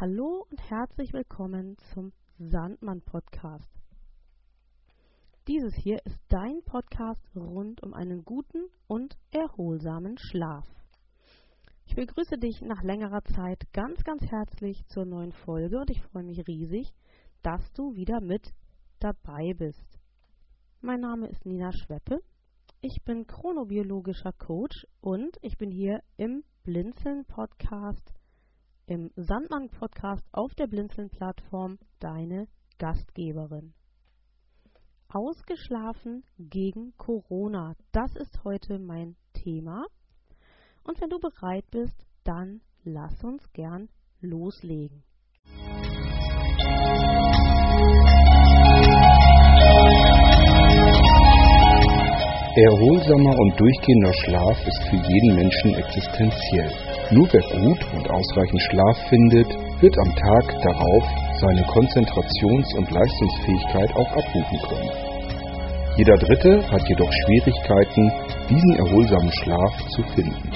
Hallo und herzlich willkommen zum Sandmann Podcast. Dieses hier ist dein Podcast rund um einen guten und erholsamen Schlaf. Ich begrüße dich nach längerer Zeit ganz, ganz herzlich zur neuen Folge und ich freue mich riesig, dass du wieder mit dabei bist. Mein Name ist Nina Schweppe. Ich bin chronobiologischer Coach und ich bin hier im Blinzeln Podcast im Sandmann Podcast auf der Blinzeln Plattform deine Gastgeberin. Ausgeschlafen gegen Corona, das ist heute mein Thema. Und wenn du bereit bist, dann lass uns gern loslegen. Erholsamer und durchgehender Schlaf ist für jeden Menschen existenziell. Nur wer gut und ausreichend Schlaf findet, wird am Tag darauf seine Konzentrations- und Leistungsfähigkeit auch abrufen können. Jeder Dritte hat jedoch Schwierigkeiten, diesen erholsamen Schlaf zu finden.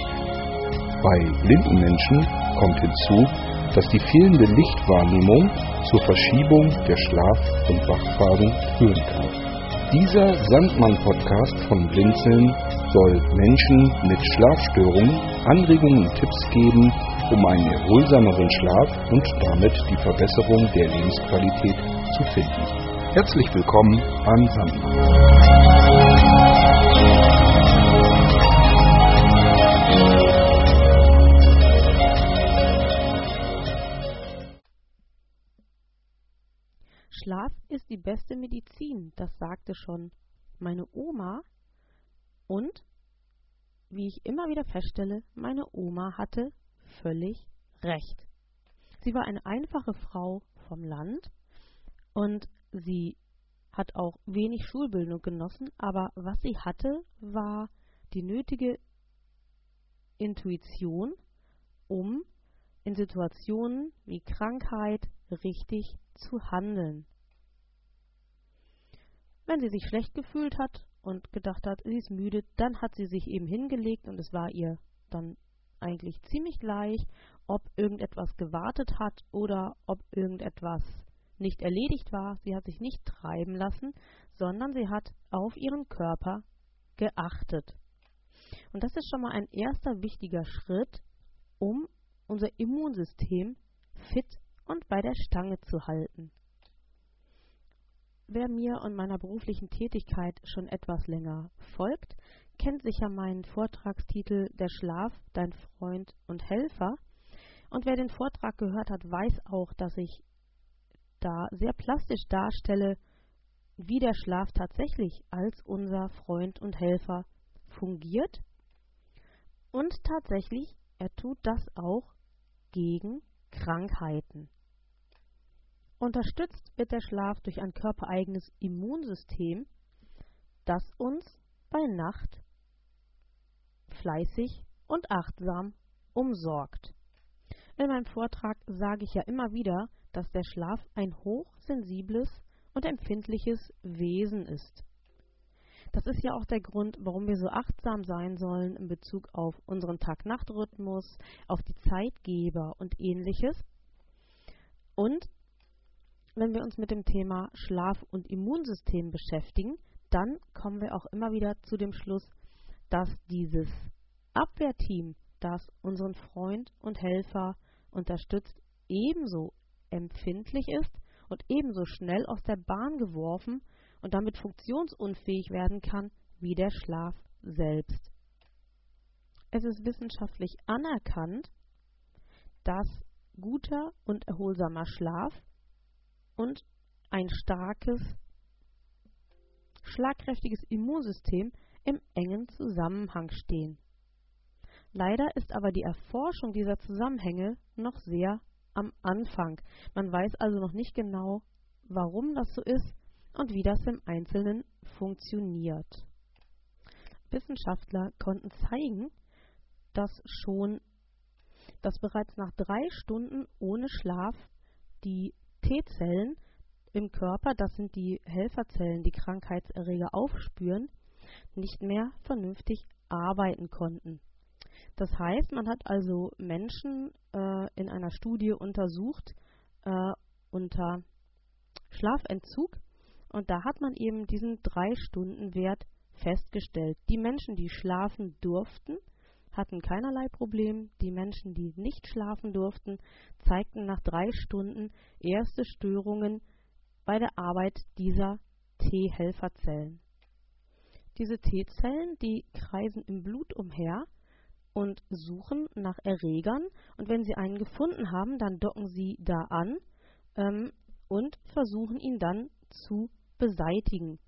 Bei blinden Menschen kommt hinzu, dass die fehlende Lichtwahrnehmung zur Verschiebung der Schlaf- und Wachphasen führen kann. Dieser Sandmann-Podcast von Blinzeln soll Menschen mit Schlafstörungen Anregungen und Tipps geben, um einen erholsameren Schlaf und damit die Verbesserung der Lebensqualität zu finden. Herzlich willkommen an Sandmann. Schlaf ist die beste Medizin, das sagte schon meine Oma und wie ich immer wieder feststelle, meine Oma hatte völlig recht. Sie war eine einfache Frau vom Land und sie hat auch wenig Schulbildung genossen, aber was sie hatte, war die nötige Intuition, um in Situationen wie Krankheit richtig zu handeln. Wenn sie sich schlecht gefühlt hat und gedacht hat, sie ist müde, dann hat sie sich eben hingelegt und es war ihr dann eigentlich ziemlich gleich, ob irgendetwas gewartet hat oder ob irgendetwas nicht erledigt war. Sie hat sich nicht treiben lassen, sondern sie hat auf ihren Körper geachtet. Und das ist schon mal ein erster wichtiger Schritt, um unser Immunsystem fit und bei der Stange zu halten. Wer mir und meiner beruflichen Tätigkeit schon etwas länger folgt, kennt sicher meinen Vortragstitel Der Schlaf, dein Freund und Helfer. Und wer den Vortrag gehört hat, weiß auch, dass ich da sehr plastisch darstelle, wie der Schlaf tatsächlich als unser Freund und Helfer fungiert. Und tatsächlich, er tut das auch gegen Krankheiten. Unterstützt wird der Schlaf durch ein körpereigenes Immunsystem, das uns bei Nacht fleißig und achtsam umsorgt. In meinem Vortrag sage ich ja immer wieder, dass der Schlaf ein hochsensibles und empfindliches Wesen ist. Das ist ja auch der Grund, warum wir so achtsam sein sollen in Bezug auf unseren Tag-Nacht-Rhythmus, auf die Zeitgeber und ähnliches. Und wenn wir uns mit dem Thema Schlaf und Immunsystem beschäftigen, dann kommen wir auch immer wieder zu dem Schluss, dass dieses Abwehrteam, das unseren Freund und Helfer unterstützt, ebenso empfindlich ist und ebenso schnell aus der Bahn geworfen und damit funktionsunfähig werden kann wie der Schlaf selbst. Es ist wissenschaftlich anerkannt, dass guter und erholsamer Schlaf und ein starkes, schlagkräftiges Immunsystem im engen Zusammenhang stehen. Leider ist aber die Erforschung dieser Zusammenhänge noch sehr am Anfang. Man weiß also noch nicht genau, warum das so ist und wie das im Einzelnen funktioniert. Wissenschaftler konnten zeigen, dass schon, dass bereits nach drei Stunden ohne Schlaf die T-Zellen im Körper, das sind die Helferzellen, die Krankheitserreger aufspüren, nicht mehr vernünftig arbeiten konnten. Das heißt, man hat also Menschen äh, in einer Studie untersucht äh, unter Schlafentzug und da hat man eben diesen drei Stunden Wert festgestellt. Die Menschen, die schlafen durften, hatten keinerlei Problem. Die Menschen, die nicht schlafen durften, zeigten nach drei Stunden erste Störungen bei der Arbeit dieser T-Helferzellen. Diese T-Zellen, die kreisen im Blut umher und suchen nach Erregern und wenn sie einen gefunden haben, dann docken sie da an ähm, und versuchen ihn dann zu beseitigen.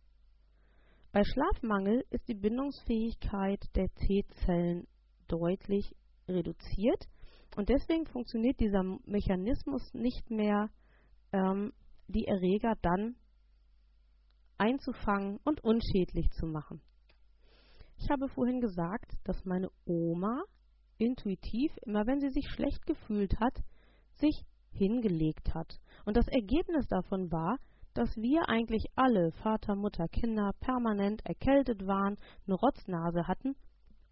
Bei Schlafmangel ist die Bindungsfähigkeit der T-Zellen deutlich reduziert und deswegen funktioniert dieser Mechanismus nicht mehr, ähm, die Erreger dann einzufangen und unschädlich zu machen. Ich habe vorhin gesagt, dass meine Oma intuitiv, immer wenn sie sich schlecht gefühlt hat, sich hingelegt hat. Und das Ergebnis davon war, dass wir eigentlich alle, Vater, Mutter, Kinder, permanent erkältet waren, eine Rotznase hatten.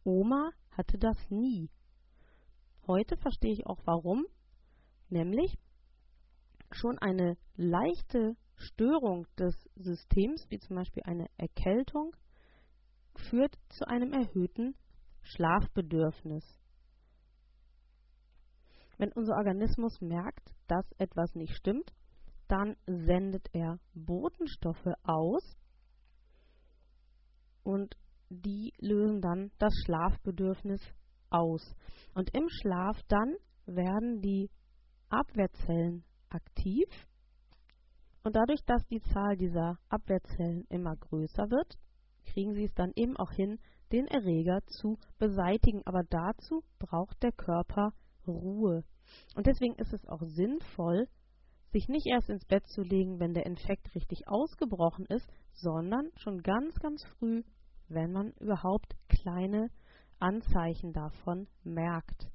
Oma hatte das nie. Heute verstehe ich auch warum, nämlich schon eine leichte Störung des Systems, wie zum Beispiel eine Erkältung, führt zu einem erhöhten Schlafbedürfnis. Wenn unser Organismus merkt, dass etwas nicht stimmt, dann sendet er Botenstoffe aus und die lösen dann das Schlafbedürfnis aus. Und im Schlaf dann werden die Abwehrzellen aktiv und dadurch, dass die Zahl dieser Abwehrzellen immer größer wird, kriegen sie es dann eben auch hin, den Erreger zu beseitigen. Aber dazu braucht der Körper Ruhe. Und deswegen ist es auch sinnvoll, sich nicht erst ins Bett zu legen, wenn der Infekt richtig ausgebrochen ist, sondern schon ganz, ganz früh, wenn man überhaupt kleine Anzeichen davon merkt.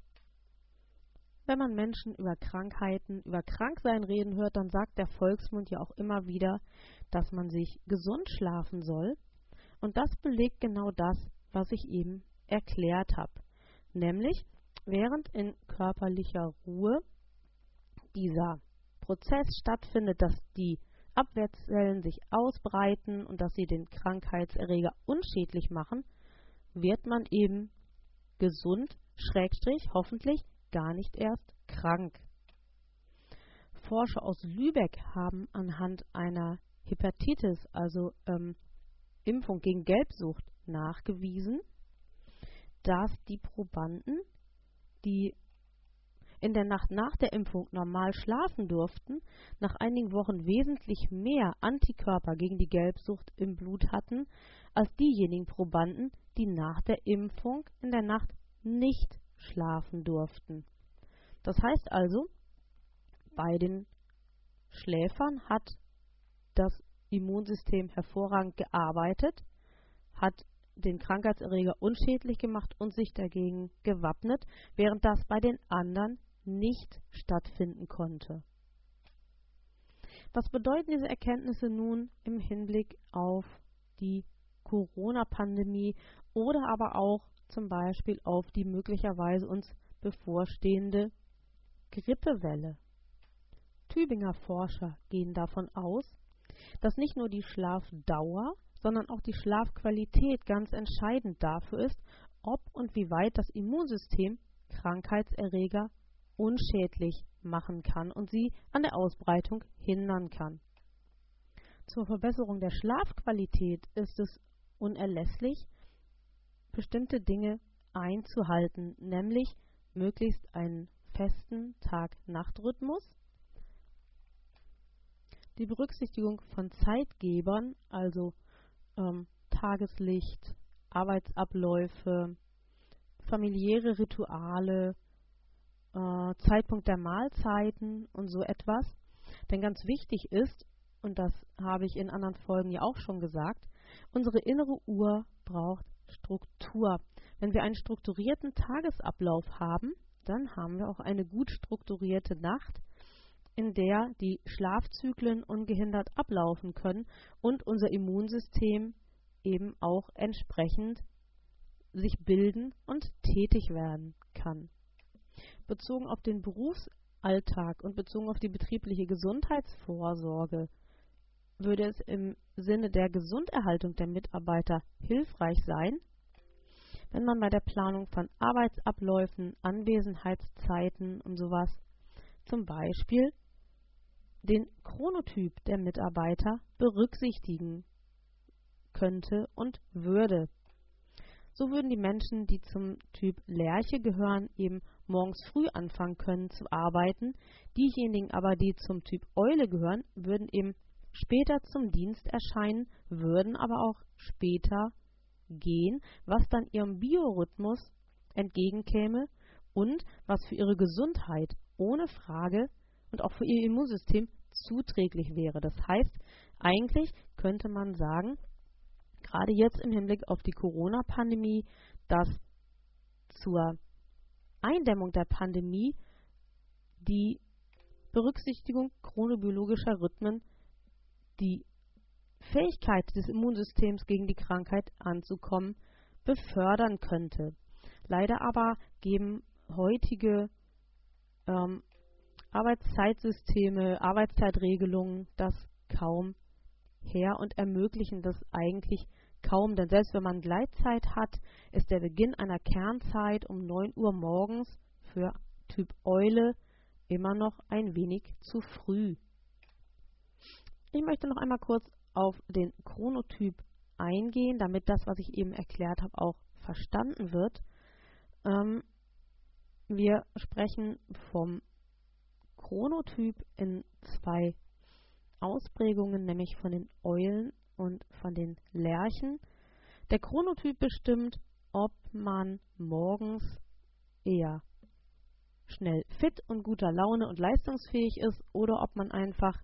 Wenn man Menschen über Krankheiten, über Kranksein reden hört, dann sagt der Volksmund ja auch immer wieder, dass man sich gesund schlafen soll. Und das belegt genau das, was ich eben erklärt habe. Nämlich, während in körperlicher Ruhe dieser Prozess stattfindet, dass die Abwehrzellen sich ausbreiten und dass sie den Krankheitserreger unschädlich machen, wird man eben gesund, schrägstrich, hoffentlich gar nicht erst krank. Forscher aus Lübeck haben anhand einer Hepatitis, also ähm, Impfung gegen Gelbsucht, nachgewiesen, dass die Probanden, die in der Nacht nach der Impfung normal schlafen durften, nach einigen Wochen wesentlich mehr Antikörper gegen die Gelbsucht im Blut hatten, als diejenigen Probanden, die nach der Impfung in der Nacht nicht schlafen durften. Das heißt also, bei den Schläfern hat das Immunsystem hervorragend gearbeitet, hat den Krankheitserreger unschädlich gemacht und sich dagegen gewappnet, während das bei den anderen nicht stattfinden konnte. Was bedeuten diese Erkenntnisse nun im Hinblick auf die Corona-Pandemie oder aber auch zum Beispiel auf die möglicherweise uns bevorstehende Grippewelle. Tübinger Forscher gehen davon aus, dass nicht nur die Schlafdauer, sondern auch die Schlafqualität ganz entscheidend dafür ist, ob und wie weit das Immunsystem Krankheitserreger unschädlich machen kann und sie an der Ausbreitung hindern kann. Zur Verbesserung der Schlafqualität ist es unerlässlich, bestimmte Dinge einzuhalten, nämlich möglichst einen festen Tag-Nacht-Rhythmus, die Berücksichtigung von Zeitgebern, also ähm, Tageslicht, Arbeitsabläufe, familiäre Rituale, äh, Zeitpunkt der Mahlzeiten und so etwas. Denn ganz wichtig ist, und das habe ich in anderen Folgen ja auch schon gesagt, unsere innere Uhr braucht Struktur. Wenn wir einen strukturierten Tagesablauf haben, dann haben wir auch eine gut strukturierte Nacht, in der die Schlafzyklen ungehindert ablaufen können und unser Immunsystem eben auch entsprechend sich bilden und tätig werden kann. Bezogen auf den Berufsalltag und bezogen auf die betriebliche Gesundheitsvorsorge würde es im Sinne der Gesunderhaltung der Mitarbeiter hilfreich sein, wenn man bei der Planung von Arbeitsabläufen, Anwesenheitszeiten und sowas zum Beispiel den Chronotyp der Mitarbeiter berücksichtigen könnte und würde. So würden die Menschen, die zum Typ Lerche gehören, eben morgens früh anfangen können zu arbeiten. Diejenigen aber, die zum Typ Eule gehören, würden eben später zum Dienst erscheinen, würden aber auch später gehen, was dann ihrem Biorhythmus entgegenkäme und was für ihre Gesundheit ohne Frage und auch für ihr Immunsystem zuträglich wäre. Das heißt, eigentlich könnte man sagen, gerade jetzt im Hinblick auf die Corona-Pandemie, dass zur Eindämmung der Pandemie die Berücksichtigung chronobiologischer Rhythmen die Fähigkeit des Immunsystems gegen die Krankheit anzukommen befördern könnte. Leider aber geben heutige ähm, Arbeitszeitsysteme, Arbeitszeitregelungen das kaum her und ermöglichen das eigentlich kaum, denn selbst wenn man Gleitzeit hat, ist der Beginn einer Kernzeit um 9 Uhr morgens für Typ Eule immer noch ein wenig zu früh. Ich möchte noch einmal kurz auf den Chronotyp eingehen, damit das, was ich eben erklärt habe, auch verstanden wird. Ähm, wir sprechen vom Chronotyp in zwei Ausprägungen, nämlich von den Eulen und von den Lerchen. Der Chronotyp bestimmt, ob man morgens eher schnell fit und guter Laune und leistungsfähig ist oder ob man einfach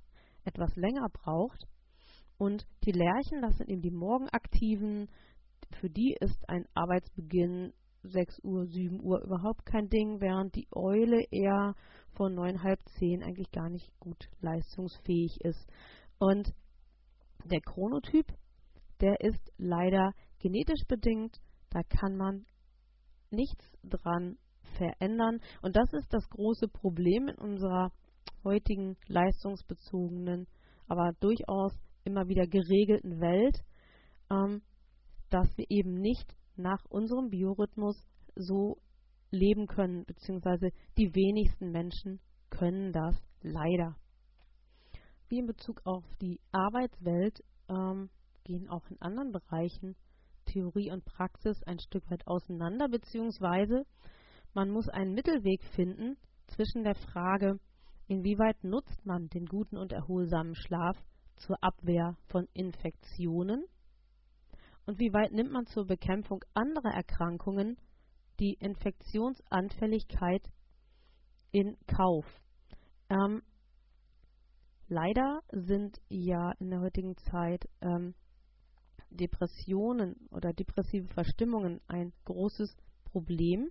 etwas länger braucht. Und die Lerchen, das sind eben die Morgenaktiven, für die ist ein Arbeitsbeginn 6 Uhr, 7 Uhr überhaupt kein Ding, während die Eule eher von 9, halb 10 eigentlich gar nicht gut leistungsfähig ist. Und der Chronotyp, der ist leider genetisch bedingt, da kann man nichts dran verändern. Und das ist das große Problem in unserer heutigen leistungsbezogenen, aber durchaus immer wieder geregelten Welt, ähm, dass wir eben nicht nach unserem Biorhythmus so leben können, beziehungsweise die wenigsten Menschen können das leider. Wie in Bezug auf die Arbeitswelt ähm, gehen auch in anderen Bereichen Theorie und Praxis ein Stück weit auseinander, beziehungsweise man muss einen Mittelweg finden zwischen der Frage, Inwieweit nutzt man den guten und erholsamen Schlaf zur Abwehr von Infektionen? Und wie weit nimmt man zur Bekämpfung anderer Erkrankungen die Infektionsanfälligkeit in Kauf? Ähm, leider sind ja in der heutigen Zeit ähm, Depressionen oder depressive Verstimmungen ein großes Problem.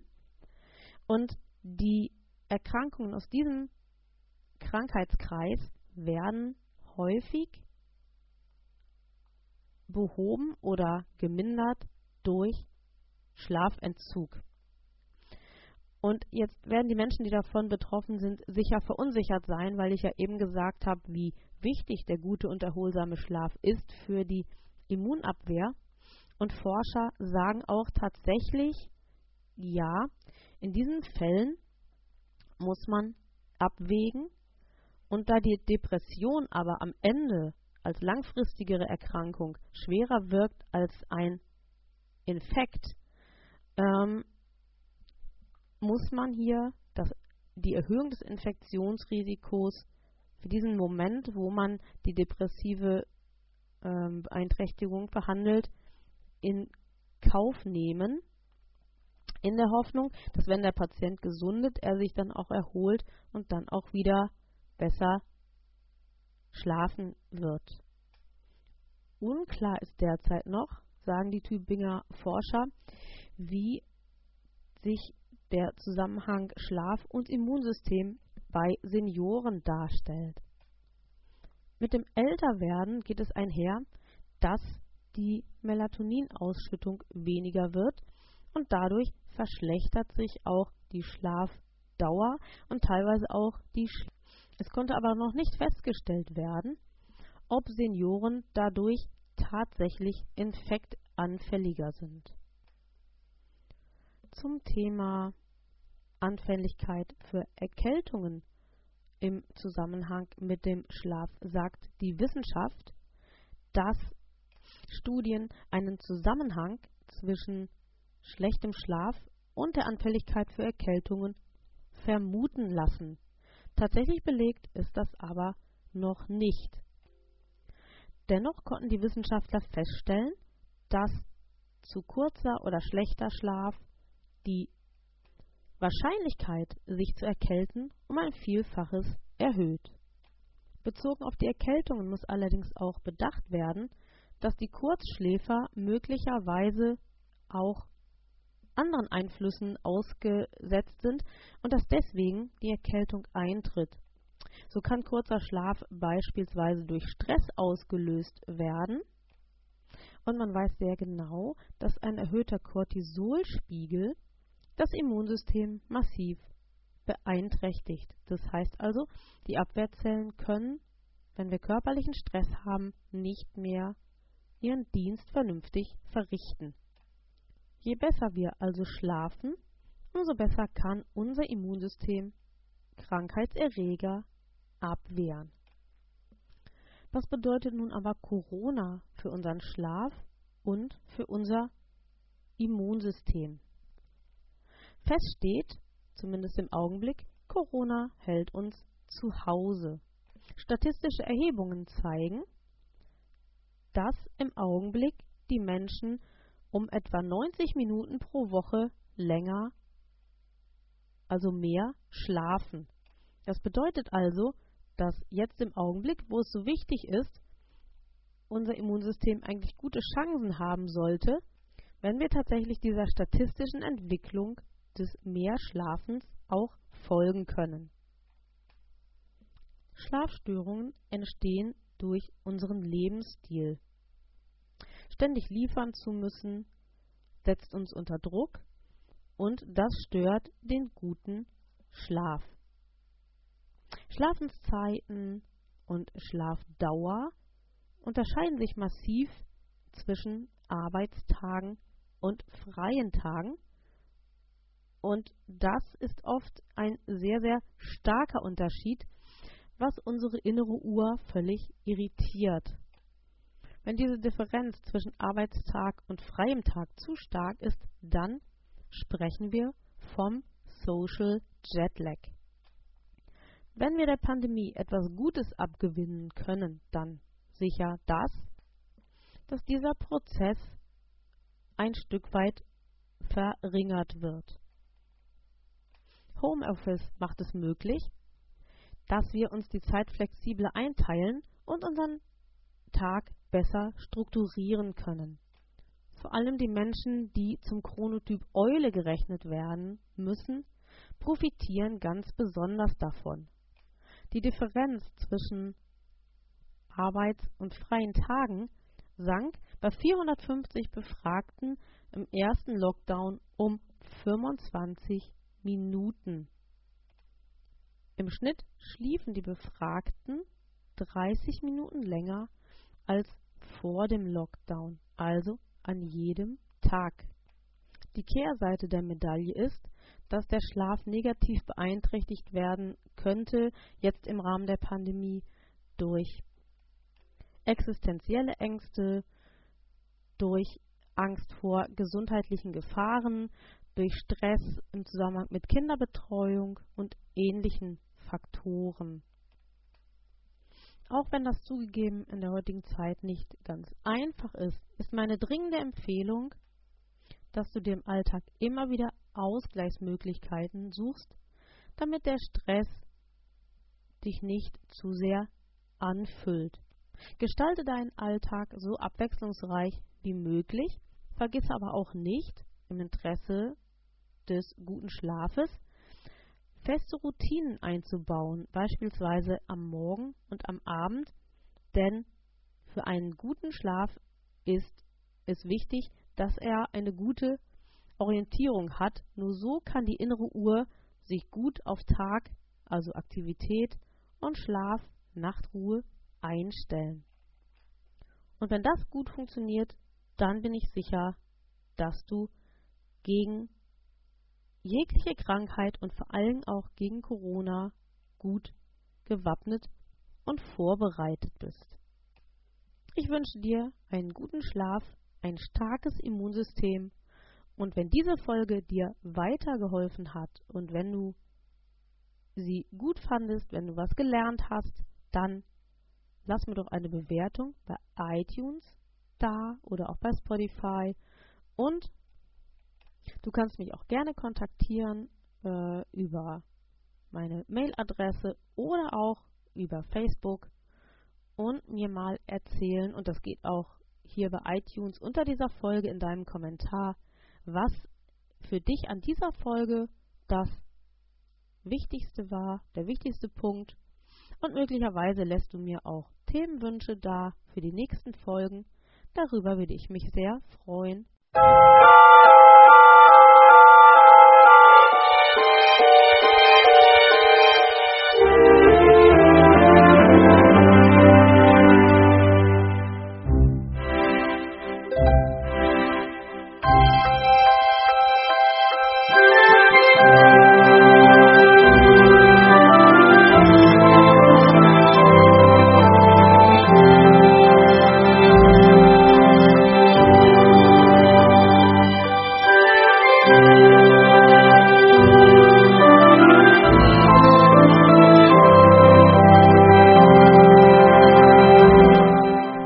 Und die Erkrankungen aus diesem Krankheitskreis werden häufig behoben oder gemindert durch Schlafentzug. Und jetzt werden die Menschen, die davon betroffen sind, sicher verunsichert sein, weil ich ja eben gesagt habe, wie wichtig der gute und erholsame Schlaf ist für die Immunabwehr. Und Forscher sagen auch tatsächlich, ja, in diesen Fällen muss man abwägen, und da die Depression aber am Ende als langfristigere Erkrankung schwerer wirkt als ein Infekt, ähm, muss man hier das, die Erhöhung des Infektionsrisikos für diesen Moment, wo man die depressive ähm, Beeinträchtigung behandelt, in Kauf nehmen, in der Hoffnung, dass wenn der Patient gesundet, er sich dann auch erholt und dann auch wieder besser schlafen wird. Unklar ist derzeit noch, sagen die Tübinger Forscher, wie sich der Zusammenhang Schlaf und Immunsystem bei Senioren darstellt. Mit dem Älterwerden geht es einher, dass die Melatoninausschüttung weniger wird und dadurch verschlechtert sich auch die Schlafdauer und teilweise auch die Sch Es konnte aber noch nicht festgestellt werden, ob Senioren dadurch tatsächlich infektanfälliger sind. Zum Thema Anfälligkeit für Erkältungen im Zusammenhang mit dem Schlaf sagt die Wissenschaft, dass Studien einen Zusammenhang zwischen schlechtem Schlaf und der Anfälligkeit für Erkältungen vermuten lassen. Tatsächlich belegt ist das aber noch nicht. Dennoch konnten die Wissenschaftler feststellen, dass zu kurzer oder schlechter Schlaf die Wahrscheinlichkeit, sich zu erkälten, um ein Vielfaches erhöht. Bezogen auf die Erkältungen muss allerdings auch bedacht werden, dass die Kurzschläfer möglicherweise auch anderen Einflüssen ausgesetzt sind und dass deswegen die Erkältung eintritt. So kann kurzer Schlaf beispielsweise durch Stress ausgelöst werden. Und man weiß sehr genau, dass ein erhöhter Cortisolspiegel das Immunsystem massiv beeinträchtigt. Das heißt also, die Abwehrzellen können, wenn wir körperlichen Stress haben, nicht mehr ihren Dienst vernünftig verrichten. Je besser wir also schlafen, umso besser kann unser Immunsystem Krankheitserreger abwehren. Was bedeutet nun aber Corona für unseren Schlaf und für unser Immunsystem? Fest steht, zumindest im Augenblick, Corona hält uns zu Hause. Statistische Erhebungen zeigen, dass im Augenblick die Menschen um etwa 90 Minuten pro Woche länger, also mehr, schlafen. Das bedeutet also, dass jetzt im Augenblick, wo es so wichtig ist, unser Immunsystem eigentlich gute Chancen haben sollte, wenn wir tatsächlich dieser statistischen Entwicklung des Mehrschlafens auch folgen können. Schlafstörungen entstehen durch unseren Lebensstil. Ständig liefern zu müssen, setzt uns unter Druck und das stört den guten Schlaf. Schlafenszeiten und Schlafdauer unterscheiden sich massiv zwischen Arbeitstagen und freien Tagen und das ist oft ein sehr, sehr starker Unterschied, was unsere innere Uhr völlig irritiert. Wenn diese Differenz zwischen Arbeitstag und freiem Tag zu stark ist, dann sprechen wir vom Social Jetlag. Wenn wir der Pandemie etwas Gutes abgewinnen können, dann sicher das, dass dieser Prozess ein Stück weit verringert wird. Homeoffice macht es möglich, dass wir uns die Zeit flexibler einteilen und unseren Tag besser strukturieren können. Vor allem die Menschen, die zum Chronotyp Eule gerechnet werden müssen, profitieren ganz besonders davon. Die Differenz zwischen Arbeits- und freien Tagen sank bei 450 Befragten im ersten Lockdown um 25 Minuten. Im Schnitt schliefen die Befragten 30 Minuten länger als vor dem Lockdown, also an jedem Tag. Die Kehrseite der Medaille ist, dass der Schlaf negativ beeinträchtigt werden könnte, jetzt im Rahmen der Pandemie, durch existenzielle Ängste, durch Angst vor gesundheitlichen Gefahren, durch Stress im Zusammenhang mit Kinderbetreuung und ähnlichen Faktoren. Auch wenn das zugegeben in der heutigen Zeit nicht ganz einfach ist, ist meine dringende Empfehlung, dass du dir im Alltag immer wieder Ausgleichsmöglichkeiten suchst, damit der Stress dich nicht zu sehr anfüllt. Gestalte deinen Alltag so abwechslungsreich wie möglich, vergiss aber auch nicht, im Interesse des guten Schlafes feste Routinen einzubauen, beispielsweise am Morgen und am Abend, denn für einen guten Schlaf ist es wichtig, dass er eine gute Orientierung hat. Nur so kann die innere Uhr sich gut auf Tag, also Aktivität und Schlaf, Nachtruhe einstellen. Und wenn das gut funktioniert, dann bin ich sicher, dass du gegen jegliche Krankheit und vor allem auch gegen Corona gut gewappnet und vorbereitet bist. Ich wünsche dir einen guten Schlaf, ein starkes Immunsystem und wenn diese Folge dir weitergeholfen hat und wenn du sie gut fandest, wenn du was gelernt hast, dann lass mir doch eine Bewertung bei iTunes da oder auch bei Spotify und du kannst mich auch gerne kontaktieren äh, über meine Mailadresse oder auch über Facebook und mir mal erzählen, und das geht auch hier bei iTunes unter dieser Folge in deinem Kommentar, was für dich an dieser Folge das Wichtigste war, der wichtigste Punkt. Und möglicherweise lässt du mir auch Themenwünsche da für die nächsten Folgen. Darüber würde ich mich sehr freuen.